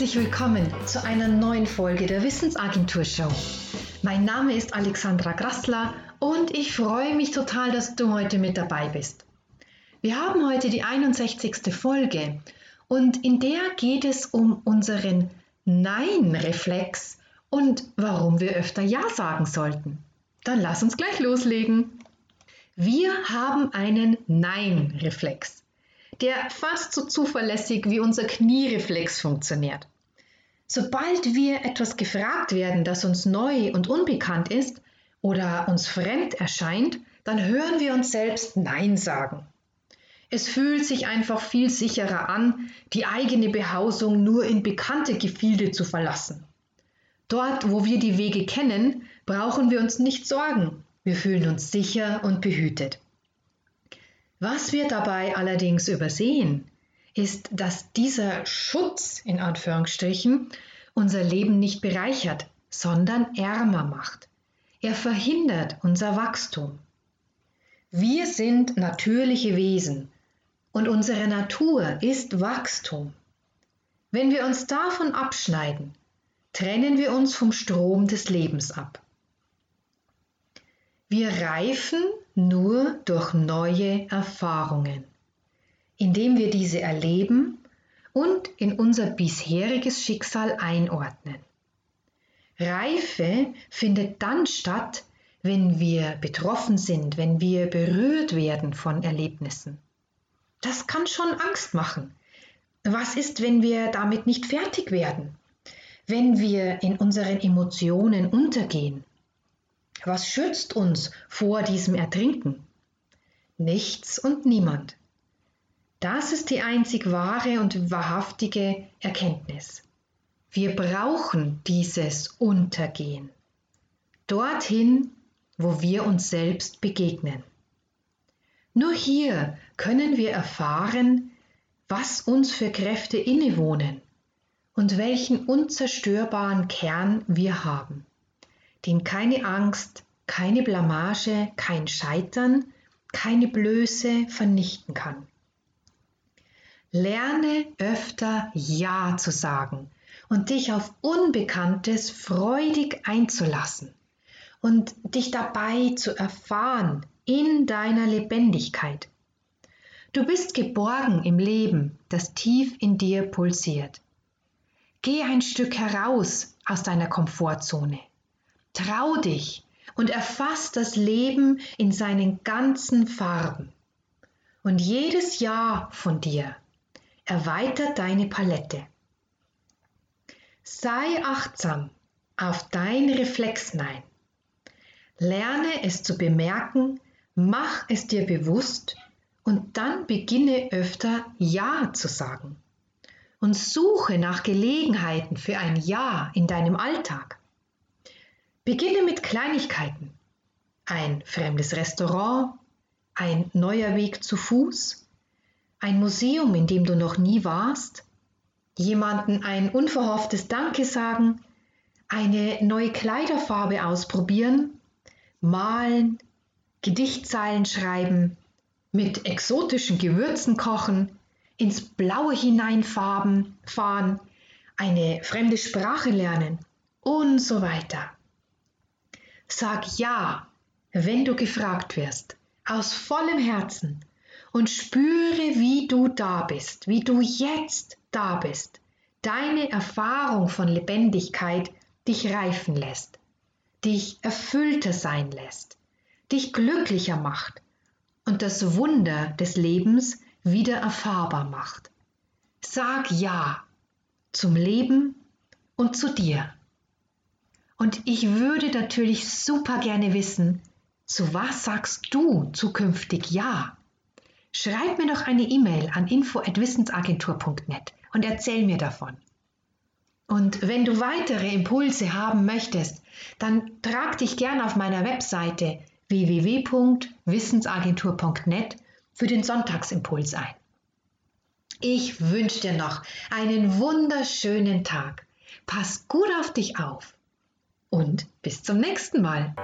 Herzlich willkommen zu einer neuen Folge der Wissensagentur Show. Mein Name ist Alexandra Grassler und ich freue mich total, dass du heute mit dabei bist. Wir haben heute die 61. Folge und in der geht es um unseren Nein-Reflex und warum wir öfter Ja sagen sollten. Dann lass uns gleich loslegen. Wir haben einen Nein-Reflex der fast so zuverlässig wie unser Kniereflex funktioniert. Sobald wir etwas gefragt werden, das uns neu und unbekannt ist oder uns fremd erscheint, dann hören wir uns selbst Nein sagen. Es fühlt sich einfach viel sicherer an, die eigene Behausung nur in bekannte Gefilde zu verlassen. Dort, wo wir die Wege kennen, brauchen wir uns nicht sorgen. Wir fühlen uns sicher und behütet. Was wir dabei allerdings übersehen, ist, dass dieser Schutz in Anführungsstrichen unser Leben nicht bereichert, sondern ärmer macht. Er verhindert unser Wachstum. Wir sind natürliche Wesen und unsere Natur ist Wachstum. Wenn wir uns davon abschneiden, trennen wir uns vom Strom des Lebens ab. Wir reifen nur durch neue Erfahrungen, indem wir diese erleben und in unser bisheriges Schicksal einordnen. Reife findet dann statt, wenn wir betroffen sind, wenn wir berührt werden von Erlebnissen. Das kann schon Angst machen. Was ist, wenn wir damit nicht fertig werden? Wenn wir in unseren Emotionen untergehen? Was schützt uns vor diesem Ertrinken? Nichts und niemand. Das ist die einzig wahre und wahrhaftige Erkenntnis. Wir brauchen dieses Untergehen. Dorthin, wo wir uns selbst begegnen. Nur hier können wir erfahren, was uns für Kräfte innewohnen und welchen unzerstörbaren Kern wir haben den keine Angst, keine Blamage, kein Scheitern, keine Blöße vernichten kann. Lerne öfter Ja zu sagen und dich auf Unbekanntes freudig einzulassen und dich dabei zu erfahren in deiner Lebendigkeit. Du bist geborgen im Leben, das tief in dir pulsiert. Geh ein Stück heraus aus deiner Komfortzone. Trau dich und erfass das Leben in seinen ganzen Farben. Und jedes Ja von dir erweitert deine Palette. Sei achtsam auf dein Reflexnein. Lerne es zu bemerken, mach es dir bewusst und dann beginne öfter Ja zu sagen. Und suche nach Gelegenheiten für ein Ja in deinem Alltag. Beginne mit Kleinigkeiten. Ein fremdes Restaurant, ein neuer Weg zu Fuß, ein Museum, in dem du noch nie warst, jemanden ein unverhofftes Danke sagen, eine neue Kleiderfarbe ausprobieren, malen, Gedichtzeilen schreiben, mit exotischen Gewürzen kochen, ins Blaue hineinfahren, fahren, eine fremde Sprache lernen und so weiter. Sag ja, wenn du gefragt wirst, aus vollem Herzen und spüre, wie du da bist, wie du jetzt da bist. Deine Erfahrung von Lebendigkeit dich reifen lässt, dich erfüllter sein lässt, dich glücklicher macht und das Wunder des Lebens wieder erfahrbar macht. Sag ja zum Leben und zu dir. Und ich würde natürlich super gerne wissen, zu was sagst du zukünftig Ja? Schreib mir doch eine E-Mail an info@wissensagentur.net und erzähl mir davon. Und wenn du weitere Impulse haben möchtest, dann trag dich gerne auf meiner Webseite www.wissensagentur.net für den Sonntagsimpuls ein. Ich wünsche dir noch einen wunderschönen Tag. Pass gut auf dich auf und bis zum nächsten Mal.